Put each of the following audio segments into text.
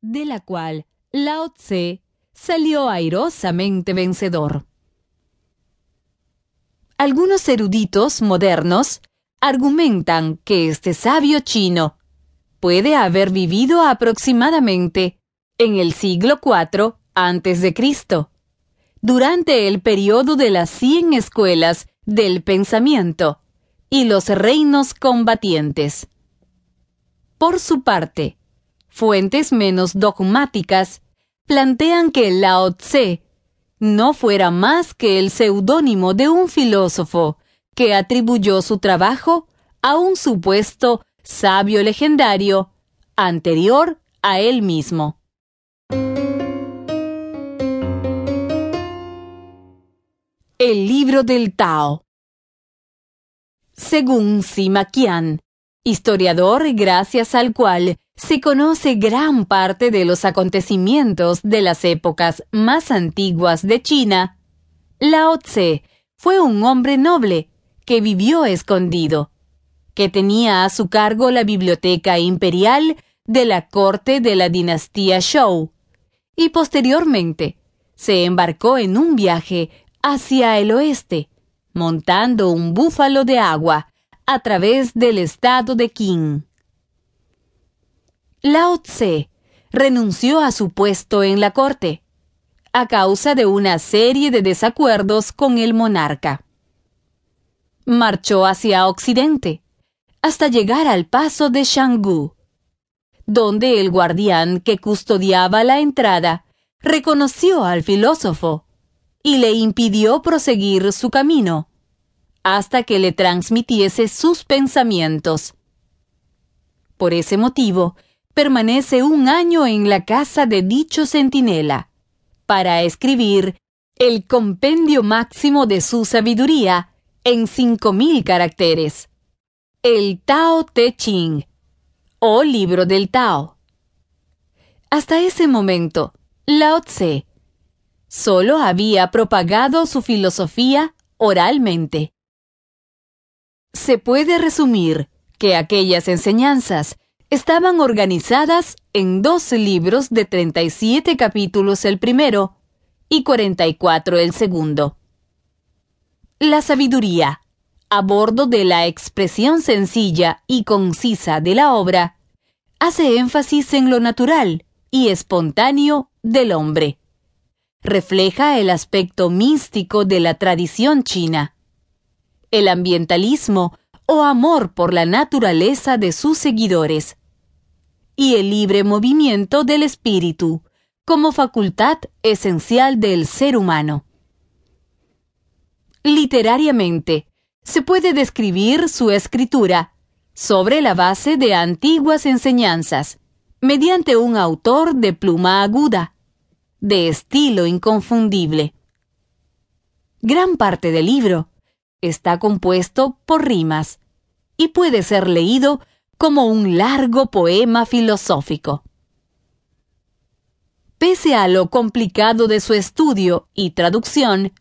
de la cual Lao Tse salió airosamente vencedor. Algunos eruditos modernos argumentan que este sabio chino puede haber vivido aproximadamente en el siglo IV Cristo, durante el periodo de las cien escuelas del pensamiento y los reinos combatientes. Por su parte, fuentes menos dogmáticas plantean que Lao Tse no fuera más que el seudónimo de un filósofo que atribuyó su trabajo a un supuesto sabio legendario anterior a él mismo. El libro del Tao Según Sima Qian, historiador gracias al cual se conoce gran parte de los acontecimientos de las épocas más antiguas de China, Lao Tse fue un hombre noble que vivió escondido, que tenía a su cargo la biblioteca imperial de la corte de la dinastía Zhou, y posteriormente se embarcó en un viaje hacia el oeste, montando un búfalo de agua a través del estado de Qing. Lao Tse renunció a su puesto en la corte, a causa de una serie de desacuerdos con el monarca. Marchó hacia Occidente, hasta llegar al paso de Shanggu, donde el guardián que custodiaba la entrada reconoció al filósofo y le impidió proseguir su camino hasta que le transmitiese sus pensamientos. Por ese motivo, permanece un año en la casa de dicho centinela, para escribir el compendio máximo de su sabiduría en cinco mil caracteres, el Tao Te Ching, o libro del Tao. Hasta ese momento, Lao Tse solo había propagado su filosofía oralmente. Se puede resumir que aquellas enseñanzas estaban organizadas en dos libros de 37 capítulos el primero y 44 el segundo. La sabiduría, a bordo de la expresión sencilla y concisa de la obra, hace énfasis en lo natural y espontáneo del hombre. Refleja el aspecto místico de la tradición china. El ambientalismo o amor por la naturaleza de sus seguidores y el libre movimiento del espíritu como facultad esencial del ser humano. Literariamente, se puede describir su escritura sobre la base de antiguas enseñanzas, mediante un autor de pluma aguda, de estilo inconfundible. Gran parte del libro está compuesto por rimas y puede ser leído como un largo poema filosófico. Pese a lo complicado de su estudio y traducción,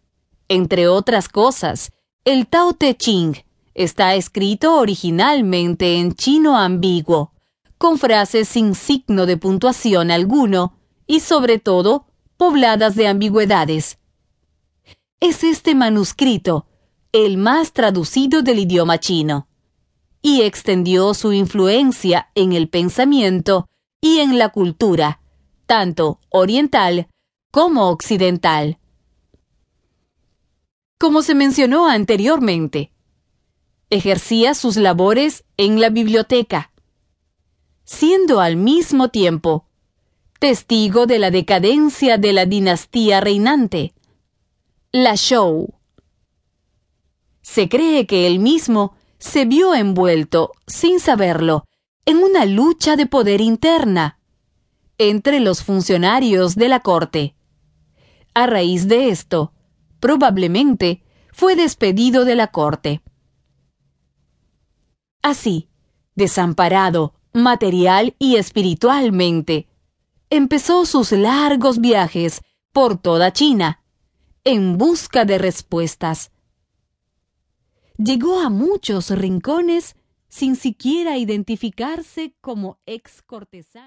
entre otras cosas, el Tao Te Ching está escrito originalmente en chino ambiguo, con frases sin signo de puntuación alguno y sobre todo pobladas de ambigüedades. Es este manuscrito el más traducido del idioma chino y extendió su influencia en el pensamiento y en la cultura, tanto oriental como occidental. Como se mencionó anteriormente, ejercía sus labores en la biblioteca, siendo al mismo tiempo testigo de la decadencia de la dinastía reinante, la Zhou. Se cree que él mismo se vio envuelto, sin saberlo, en una lucha de poder interna entre los funcionarios de la corte. A raíz de esto, probablemente fue despedido de la corte. Así, desamparado material y espiritualmente, empezó sus largos viajes por toda China, en busca de respuestas llegó a muchos rincones sin siquiera identificarse como ex cortesano.